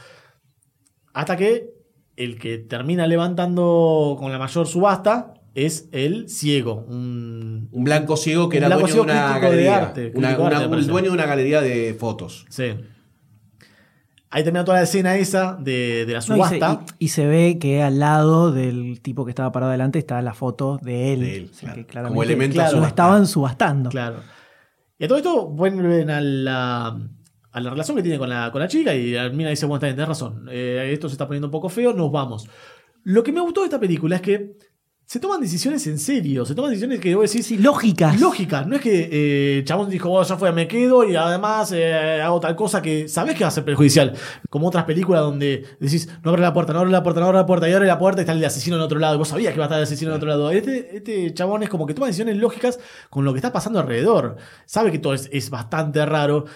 S9: Hasta que el que termina levantando con la mayor subasta es el ciego. Un,
S11: Un blanco ciego que
S9: Un
S11: era dueño de una
S9: de
S11: galería.
S9: arte,
S11: Una-
S9: crítico de
S11: una-
S9: arte, me
S11: un dueño de una galería de fotos.
S9: Sí. Ahí termina toda la escena esa de, de la
S4: No, y, se,
S9: subasta.
S4: y- y se ve que al lado del tipo que estaba parado adelante está la foto de él.
S11: De él,
S4: O sea,
S11: claro.
S4: que
S11: Como elemento
S4: claro, estaban subastando.
S9: Claro. Y a todo esto vuelven a la, a la relación que tiene con la, con la chica y la mina dice, bueno, está bien, tenés razón, eh, esto se está poniendo un poco feo, nos vamos. Lo que me gustó de esta película es que se toman decisiones en serio, se toman decisiones que vos decís...
S4: Sí, lógicas.
S9: Lógicas, no es que eh, el chabón dijo, bueno, ya fue, me quedo y además eh, hago tal cosa que sabés que va a ser perjudicial. Como otras películas donde decís, no abre la puerta, no abre la puerta, no abre la puerta, y abre la puerta y está el asesino en otro lado. Y vos sabías que iba a estar el asesino en otro lado. Este, este chabón es como que toma decisiones lógicas con lo que está pasando alrededor. Sabe que todo es, es bastante raro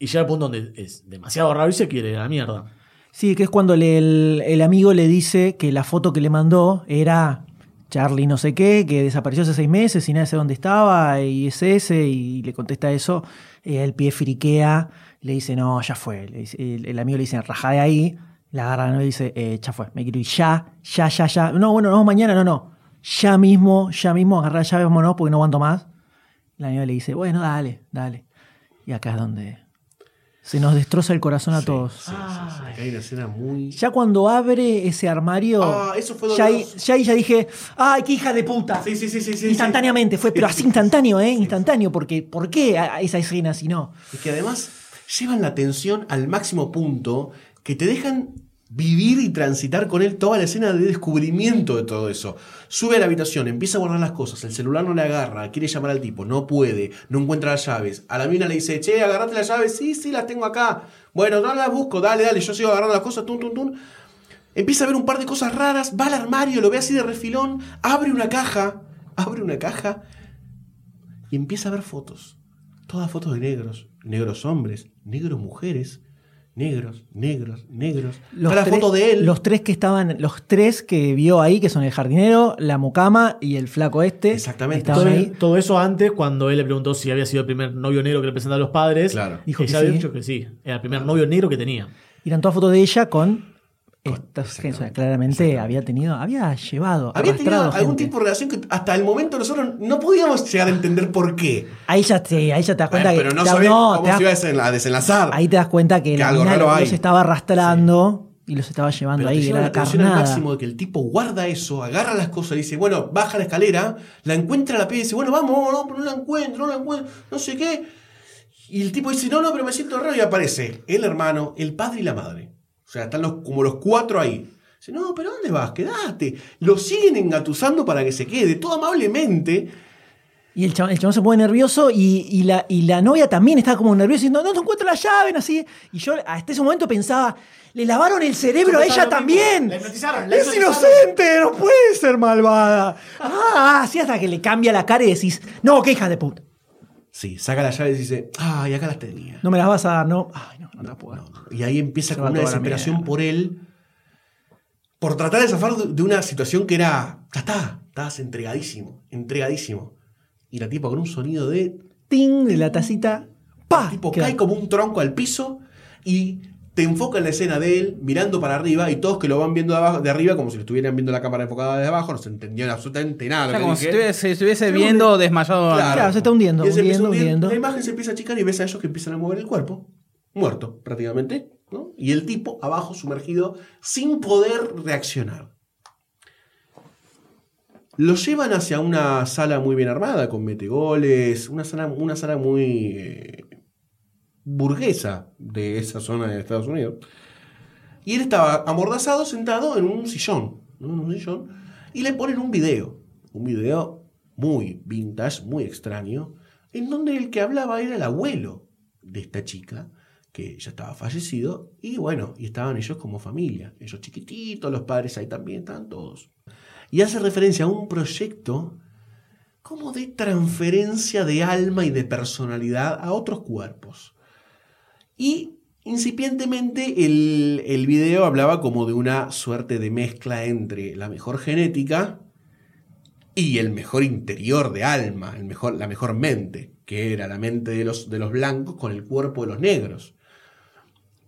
S9: y llega al punto donde es demasiado raro y se quiere a la mierda.
S4: Sí, que es cuando le- el, el amigo le dice que la foto que le mandó era Charlie no sé qué, que desapareció hace seis meses y nadie sabe dónde estaba, y es ese, y le contesta eso, eh, el pie friquea, le dice, no, ya fue. El, amigo le dice, raja de ahí, la agarra ¿no? y dice, eh, ya fue, me quiero ir ya, ya, ya, ya. No, bueno, no, mañana, no, no. Ya mismo, ya mismo, agarra llave, vámonos, porque no aguanto más. El amigo le dice, bueno, dale, dale. Y acá es donde se nos destroza el corazón a todos.
S11: Acá hay una escena muy.
S4: Ya cuando abre ese armario,
S11: Ah, eso fue
S4: ya, ahí, ya ahí ya dije, ¡ay, qué hija de puta!
S11: Sí, sí, sí, sí. sí
S4: Instantáneamente fue, pero así instantáneo, ¿eh? Instantáneo, porque ¿por qué a esa escena si no?
S11: Es que además llevan la tensión al máximo punto que te dejan vivir y transitar con él toda la escena de descubrimiento de todo eso. Sube a la habitación, empieza a guardar las cosas, el celular no le agarra, quiere llamar al tipo, no puede, no encuentra las llaves. A la mina le dice, che, agarrate las llaves, sí, sí, las tengo acá. Bueno, no las busco, dale, dale, yo sigo agarrando las cosas, tum, tum, tum. Empieza a ver un par de cosas raras, va al armario, lo ve así de refilón, abre una caja, abre una caja y empieza a ver fotos. Todas fotos de negros, negros hombres, negros mujeres, negros, negros, negros. Está la
S4: tres,
S11: foto de él.
S4: Los tres que estaban, los tres que vio ahí, que son el jardinero, la mucama y el flaco este.
S11: Exactamente.
S4: estaban
S9: Todo,
S4: ahí.
S9: todo eso antes, cuando él le preguntó si había sido el primer novio negro que le presentaba a los padres.
S11: Claro.
S4: Dijo que
S9: ella había
S4: sí.
S9: dicho que sí. Era el primer novio negro que tenía.
S4: Y eran todas fotos de ella con. Claramente había tenido, había llevado,
S11: Había tenido algún tipo de relación que hasta el momento nosotros no podíamos llegar a entender por qué.
S4: Ahí ya te, ahí ya te das cuenta
S11: Bueno,
S4: que.
S11: pero no sabés
S4: no,
S11: cómo
S4: das-
S11: se iba a desen- a desenlazar.
S4: Ahí te das cuenta que,
S11: Que
S4: la
S11: algo raro
S4: los estaba arrastrando y los estaba llevando
S11: Pero
S4: ahí.
S11: te lleva la atención al máximo de que el tipo guarda eso, agarra las cosas y dice, bueno, baja la escalera, la encuentra la piba y dice, bueno, vamos, no, pero no la encuentro, no la encuentro, no sé qué. Y el tipo dice, no, no, pero me siento raro y aparece el hermano, el padre y la madre. O sea, están los, como los cuatro ahí. Dice, no, pero ¿dónde vas? Quedate. Lo siguen engatusando para que se quede, todo amablemente.
S4: Y el chabón, el chabón se pone nervioso y, y la, y la novia también está como nerviosa diciendo, no, no encuentro la llave, así. Y yo hasta ese momento pensaba, le lavaron el cerebro a ella también.
S9: La hipnotizaron, la
S4: Es
S9: hipnotizaron.
S4: inocente, no puede ser malvada. Ah, así hasta que le cambia la cara y decís, no, qué hija de puta.
S11: Sí, saca las llaves y dice, ay, acá las tenía.
S4: No me las vas a dar, no. Ay, no, no te las puedo dar.
S11: Y ahí empieza con una desesperación por él. Por tratar de zafar de una situación que era. Ya está, estabas entregadísimo, entregadísimo. Y la tipa con un sonido de.
S4: Ting, de la tacita, pa.
S11: tipo
S4: queda-
S11: cae como un tronco al piso y te enfoca en la escena de él mirando para arriba y todos que lo van viendo de, abajo, de arriba como si lo estuvieran viendo la cámara enfocada de abajo, no se entendieron absolutamente nada.
S1: O
S11: lo
S1: sea,
S11: que
S1: como si estuviese, estuviese viendo desmayado.
S11: Claro.
S4: Claro, se está hundiendo,
S11: Y
S4: hundiendo, hundiendo.
S11: La imagen se empieza a achicar y ves a ellos que empiezan a mover el cuerpo, muerto prácticamente, ¿no? y el tipo abajo sumergido sin poder reaccionar. Lo llevan hacia una sala muy bien armada, con metegoles, una sala, una sala muy eh, burguesa de esa zona de Estados Unidos. Y él estaba amordazado, sentado en un sillón, y le ponen un video, un video muy vintage, muy extraño, en donde el que hablaba era el abuelo de esta chica, que ya estaba fallecido, y bueno, y estaban ellos como familia, ellos chiquititos, los padres ahí también, estaban todos. Y hace referencia a un proyecto como de transferencia de alma y de personalidad a otros cuerpos. Y incipientemente el, el video hablaba como de una suerte de mezcla entre la mejor genética y el mejor interior de alma, el mejor, la mejor mente, que era la mente de los, de los blancos con el cuerpo de los negros.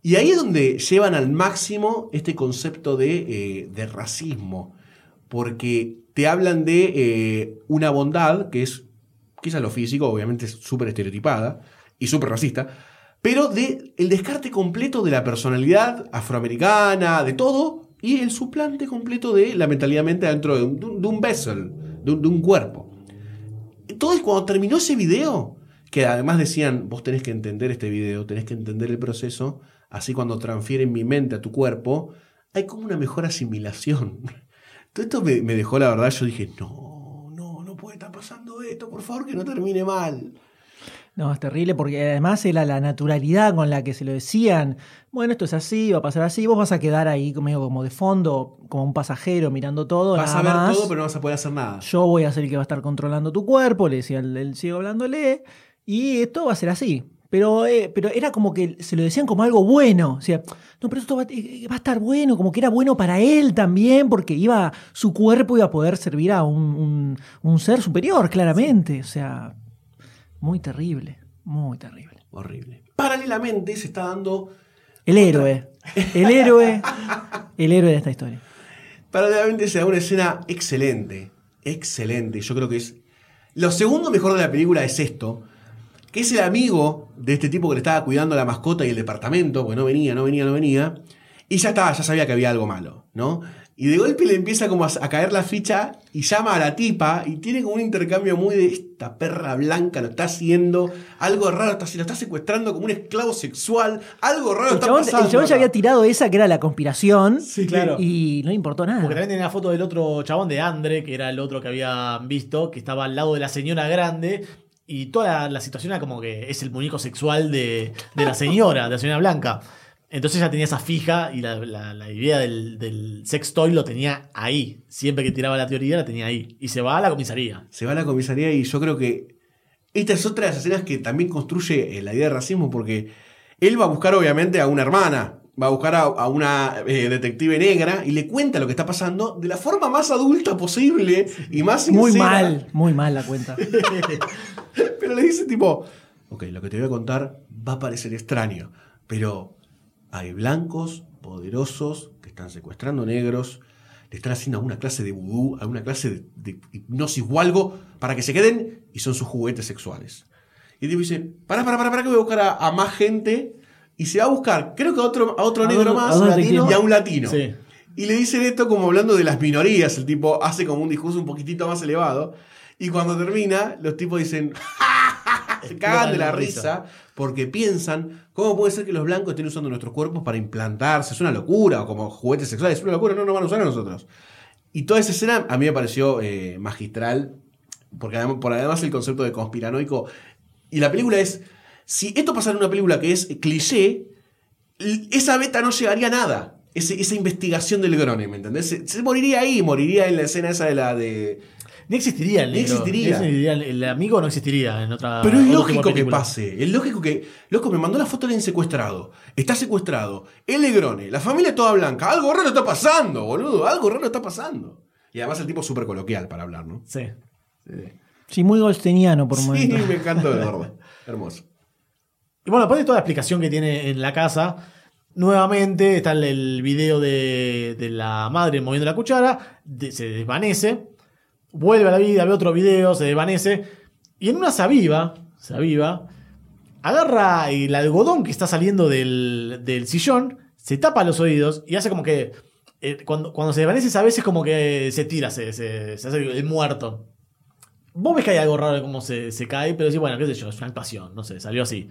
S11: Y ahí es donde llevan al máximo este concepto de, eh, de racismo, porque te hablan de eh, una bondad que es, quizás lo físico, obviamente es súper estereotipada y súper racista, pero de el descarte completo de la personalidad afroamericana, de todo, y el suplante completo de la mentalidad mente dentro de un, de vessel, de un, de un cuerpo. Entonces, cuando terminó ese video, que además decían, vos tenés que entender este video, tenés que entender el proceso, así cuando transfieren mi mente a tu cuerpo, hay como una mejor asimilación. Todo esto me, me dejó, la verdad, yo dije, no, no, no puede estar pasando esto, por favor, que no termine mal.
S4: No, es terrible porque además era la naturalidad con la que se lo decían. Bueno, esto es así, va a pasar así. Vos vas a quedar ahí medio como de fondo, como un pasajero mirando todo.
S11: Vas
S4: nada
S11: a ver
S4: más.
S11: todo, pero no vas a poder hacer nada.
S4: Yo voy a ser el que va a estar controlando tu cuerpo, le decía el, el ciego hablándole. Y esto va a ser así. Pero, eh, pero era como que se lo decían como algo bueno. O sea, no, pero esto va, eh, va a estar bueno, como que era bueno para él también, porque iba, su cuerpo iba a poder servir a un, un- un ser superior, claramente. O sea, muy terrible, muy terrible.
S11: Horrible. Paralelamente se está dando
S4: El héroe, el héroe, el héroe de esta historia.
S11: Paralelamente se da una escena excelente. Excelente. Yo creo que es. Lo segundo mejor de la película es esto. Que es el amigo de este tipo que le estaba cuidando la mascota y el departamento, porque no venía, no venía, no venía. Y ya estaba, ya sabía que había algo malo, ¿no? Y de golpe le empieza como a, a caer la ficha y llama a la tipa y tiene como un intercambio muy de esta perra blanca lo está haciendo, algo raro, está, lo está secuestrando como un esclavo sexual, algo raro
S4: El
S11: está
S4: chabón,
S11: pasando.
S4: el chabón ya había tirado esa que era la conspiración
S9: claro.
S4: y no le importó nada.
S9: Porque también tenía la foto del otro chabón de Andre, que era el otro que habían visto, que estaba al lado de la señora grande. Y toda la, la situación era como que es el muñeco sexual de, de la señora, de la señora blanca. Entonces ya tenía esa fija y la, la- la idea del, del sex toy lo tenía ahí. Siempre que tiraba la teoría la tenía ahí. Y se va a la comisaría.
S11: se va a la comisaría y yo creo que esta es otra de las escenas que también construye eh, la idea de racismo porque él va a buscar obviamente a una hermana, va a buscar a, a una eh, detective negra y le cuenta lo que está pasando de la forma más adulta posible y más sincera.
S4: Muy mal, muy mal la cuenta.
S11: Pero le dice tipo, ok, lo que te voy a contar va a parecer extraño, pero hay blancos poderosos que están secuestrando negros, le están haciendo alguna clase de vudú, alguna clase de, de hipnosis o algo para que se queden y son sus juguetes sexuales. Y el tipo dice, para, para, para, para que voy a buscar a, a más gente y se va a buscar, creo que a otro, a otro
S4: A
S11: negro más latino, y a un latino.
S9: Sí.
S11: Y le dicen esto como hablando de las minorías. El tipo hace como un discurso un poquitito más elevado. Y cuando termina, los tipos dicen, se cagan de la risa porque piensan, ¿cómo puede ser que los blancos estén usando nuestros cuerpos para implantarse? Es una locura, o como juguetes sexuales, es una locura, no nos van a usar a nosotros. Y toda esa escena a mí me pareció eh, magistral, porque además, por además el concepto de conspiranoico. Y la película es, si esto pasara en una película que es cliché, esa beta no llegaría a nada. Ese- esa investigación del Grone, ¿me entendés? Se, se moriría ahí, moriría en la escena esa de la de...
S9: Ni existiría el
S11: Ni existiría.
S9: Ni existiría. El, amigo no existiría en otra.
S11: Pero es
S9: de
S11: lógico que pase. Es lógico que. Loco, me mandó la foto del secuestrado. Está secuestrado. El Negrone. La familia toda blanca. Algo raro está pasando, boludo. Algo raro está pasando. Y además el tipo es súper coloquial para hablar, ¿no?
S9: Sí.
S4: Sí, muy golsteniano por
S11: Sí,
S4: momentos.
S11: me encantó el gordo. Hermoso.
S9: Y bueno, después de toda la explicación que tiene en la casa, Nuevamente está el, el video de, de la madre moviendo la cuchara, de- se desvanece, vuelve a la vida, ve otro video, se desvanece, y en una se aviva, agarra el algodón que está saliendo del, del sillón, se tapa los oídos y hace como que. eh, cuando, cuando se desvanece, a veces como que se tira, se, se- se hace el muerto. Vos ves que hay algo raro de cómo se, se cae, pero decís, bueno, qué sé yo, es una actuación, no sé, salió así.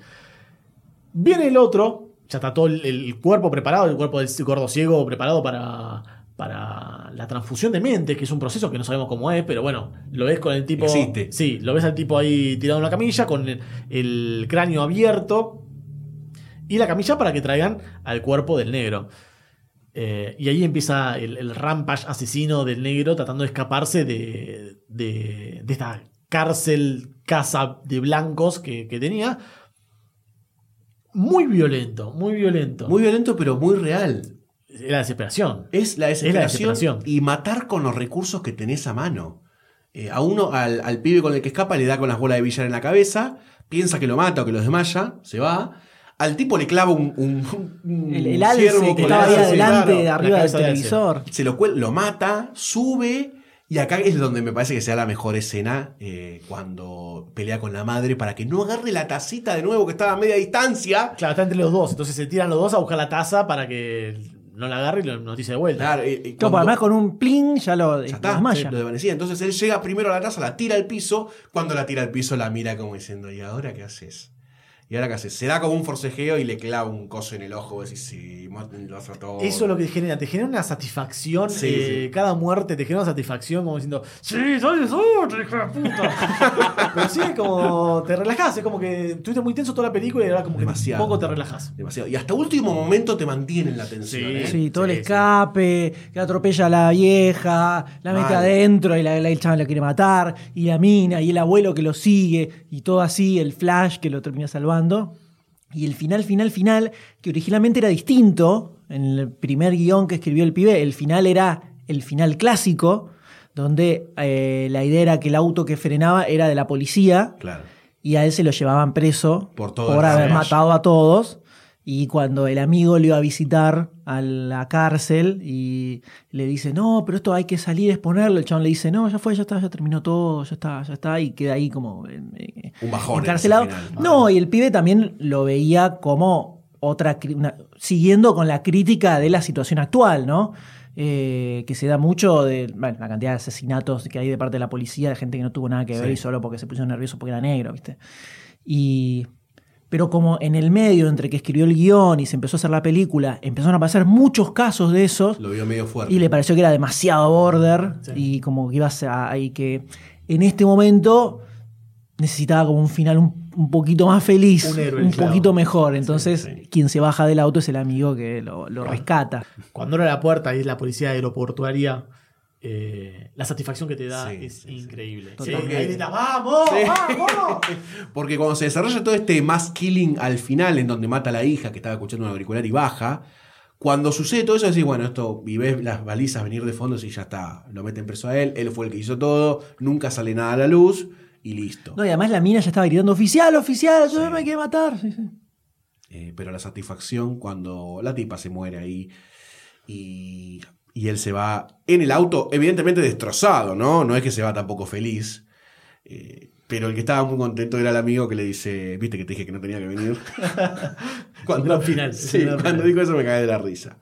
S9: Viene el otro, ya está todo el, el cuerpo preparado, el cuerpo del gordo ciego preparado para, para la transfusión de mente, que es un proceso que no sabemos cómo es, pero bueno, lo ves con el tipo.
S11: Existe.
S9: Sí, lo ves al tipo ahí tirado en la camilla, con el, el cráneo abierto y la camilla para que traigan al cuerpo del negro. Eh, y ahí empieza el, el rampage asesino del negro tratando de escaparse de, de, de esta cárcel, casa de blancos que, que tenía. Muy violento, muy violento.
S11: Muy violento, pero muy real.
S9: Es la desesperación.
S11: Es la desesperación,
S9: desesperación.
S11: y matar con los recursos que tenés a mano. Eh, a uno, al, al pibe con el que escapa, le da con las bolas de billar en la cabeza, piensa que lo mata o que lo desmaya, se va. Al tipo le clava un, un, un
S4: El, el alce
S11: ciervo
S4: que estaba ahí adelante,
S11: claro.
S4: de arriba del televisor.
S11: Se lo, lo mata, sube. Y acá es donde me parece que sea la mejor escena eh, cuando pelea con la madre para que no agarre la tacita de nuevo que estaba a media distancia.
S9: Claro, está entre los dos. Entonces se tiran los dos a buscar la taza para que no la agarre y lo noticia de vuelta.
S11: Claro, y- cuando-
S4: además con un plin ya lo
S11: Ya está,
S4: desmaya.
S11: lo desvanecía. Entonces él llega primero a la taza, la tira al piso. Cuando la tira al piso, la mira como diciendo, ¿y ahora qué haces? ¿Y ahora qué haces? Se da como un forcejeo y le clava un coso en el ojo. Vos decís, sí, lo hace todo.
S9: Eso es lo que genera, te genera una satisfacción.
S11: Sí,
S9: eh,
S11: sí.
S9: Cada muerte te genera una satisfacción como diciendo, sí, soy otro, hijo de puta. Pero sí, como te relajás, es como que estuviste muy tenso toda la película y ahora como que
S11: Demasiado.
S9: un poco te relajás.
S11: Demasiado. Y hasta último momento te mantienen la tensión.
S9: Sí.
S11: ¿eh?
S4: Sí, todo el escape, que atropella a la vieja, la mete
S11: Mal.
S4: adentro y la, la- el chaval la quiere matar, y la mina, y el abuelo que lo sigue, y todo así, el flash que lo termina salvando. Y el final, final, final, que originalmente era distinto, en el primer guion que escribió el pibe, el final era el final clásico, donde eh, la idea era que el auto que frenaba era de la policía,
S11: Claro.
S4: y a él se lo llevaban preso
S11: Por todo el
S4: haber matado a todos. Y cuando el amigo le iba a visitar a la cárcel y le dice, no, pero esto hay que salir a exponerlo, el chabón le dice, no, ya fue, ya está, ya terminó todo, ya está, ya está, y queda ahí como eh,
S11: Un bajón.
S4: encarcelado. No, y el pibe también lo veía como otra, una- siguiendo con la crítica de la situación actual, ¿no? Eh, que se da mucho de bueno, la cantidad de asesinatos que hay de parte de la policía, de gente que no tuvo nada que ver
S11: Sí.
S4: y solo porque se puso nervioso porque era negro, ¿viste? Y, pero como en el medio, entre que escribió el guion y se empezó a hacer la película, empezaron a pasar muchos casos de esos
S11: Lo vio medio fuerte.
S4: y le pareció que era demasiado border y como que ibas a, y que en este momento necesitaba como un final un, un poquito más feliz,
S9: Un héroe,
S4: un
S9: claro.
S4: poquito mejor. Entonces,
S11: sí.
S4: quien se baja del auto es el amigo que lo, lo rescata.
S9: Cuando abre la puerta y es la policía aeroportuaria, eh, la satisfacción que te da
S11: Sí,
S9: es
S11: sí,
S9: increíble. Sí, grita, ¡vamos!
S11: Sí.
S9: ¡Vamos!
S11: Porque cuando se desarrolla todo este mass killing al final, en donde mata a la hija que estaba escuchando un auricular y baja, cuando sucede todo eso, decís, bueno, esto, y ves las balizas venir de fondo, y ya está, lo meten preso a él, él fue el que hizo todo, nunca sale nada a la luz, y listo.
S4: No, y además la mina ya estaba gritando, oficial, oficial, yo me quiere matar. Sí, sí.
S11: Eh, pero la satisfacción cuando la tipa se muere ahí y, y él se va en el auto, evidentemente destrozado, ¿no? No es que se va tampoco feliz. Eh, pero el que estaba muy contento era el amigo que le dice, viste que te dije que no tenía que venir.
S9: Gran final,
S11: Sí, cuando dijo eso me cagué de la risa.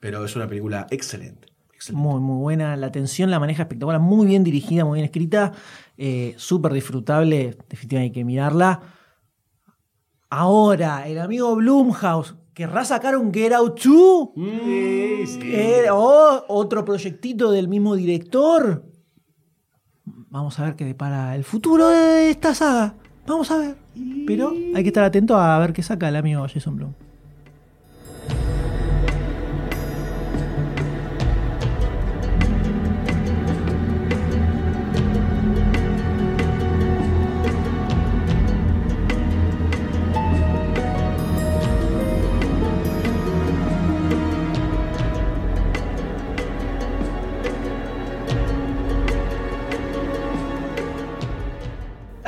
S11: Pero es una película excelente. excelente.
S4: Muy, muy buena. La tensión la maneja espectacular, muy bien dirigida, muy bien escrita, eh, súper disfrutable. Definitivamente hay que mirarla. Ahora, el amigo Blumhouse, ¿querrá sacar un Get Out 2?
S9: Sí, sí.
S4: Eh, o otro proyectito del mismo director. Vamos a ver qué depara el futuro de esta saga. Vamos a ver. Pero hay que estar atento a ver qué saca el amigo Jason Blum.